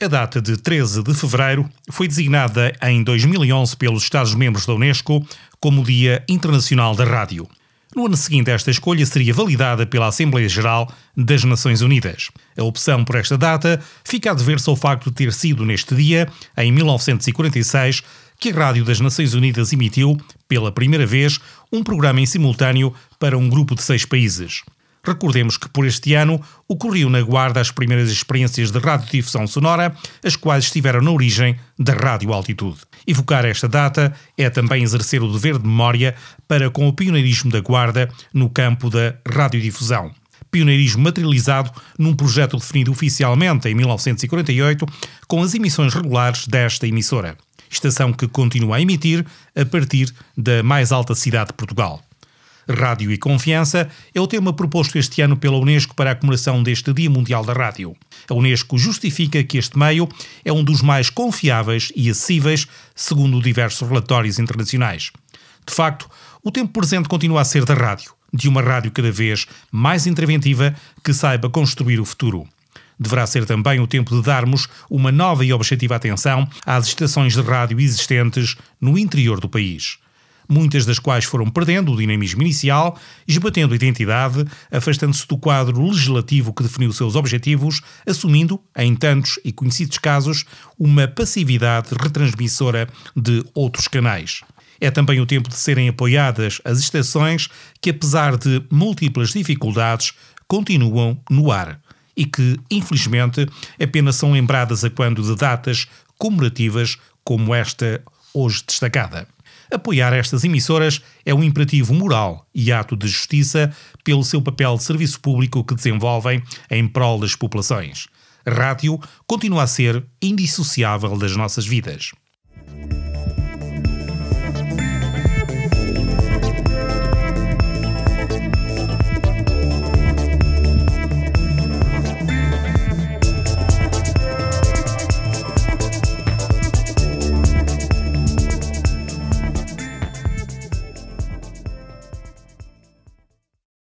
A data de 13 de fevereiro foi designada em 2011 pelos Estados-membros da Unesco como Dia Internacional da Rádio. No ano seguinte, esta escolha seria validada pela Assembleia Geral das Nações Unidas. A opção por esta data fica a dever-se ao facto de ter sido neste dia, em 1946, que a Rádio das Nações Unidas emitiu, pela primeira vez, um programa em simultâneo para um grupo de seis países. Recordemos que por este ano ocorreu na Guarda as primeiras experiências de radiodifusão sonora, as quais estiveram na origem da Rádio Altitude. Evocar esta data é também exercer o dever de memória para com o pioneirismo da Guarda no campo da radiodifusão. Pioneirismo materializado num projeto definido oficialmente em 1948 com as emissões regulares desta emissora. Estação que continua a emitir a partir da mais alta cidade de Portugal. Rádio e Confiança é o tema proposto este ano pela Unesco para a comemoração deste Dia Mundial da Rádio. A Unesco justifica que este meio é um dos mais confiáveis e acessíveis, segundo diversos relatórios internacionais. De facto, o tempo presente continua a ser da rádio, de uma rádio cada vez mais interventiva que saiba construir o futuro deverá ser também o tempo de darmos uma nova e objetiva atenção às estações de rádio existentes no interior do país muitas das quais foram perdendo o dinamismo inicial, esbatendo identidade, afastando-se do quadro legislativo que definiu seus objetivos, assumindo, em tantos e conhecidos casos, uma passividade retransmissora de outros canais. É também o tempo de serem apoiadas as estações que, apesar de múltiplas dificuldades, continuam no ar e que, infelizmente, apenas são lembradas a quando de datas comemorativas como esta hoje destacada. Apoiar estas emissoras é um imperativo moral e ato de justiça pelo seu papel de serviço público que desenvolvem em prol das populações. Rádio continua a ser indissociável das nossas vidas.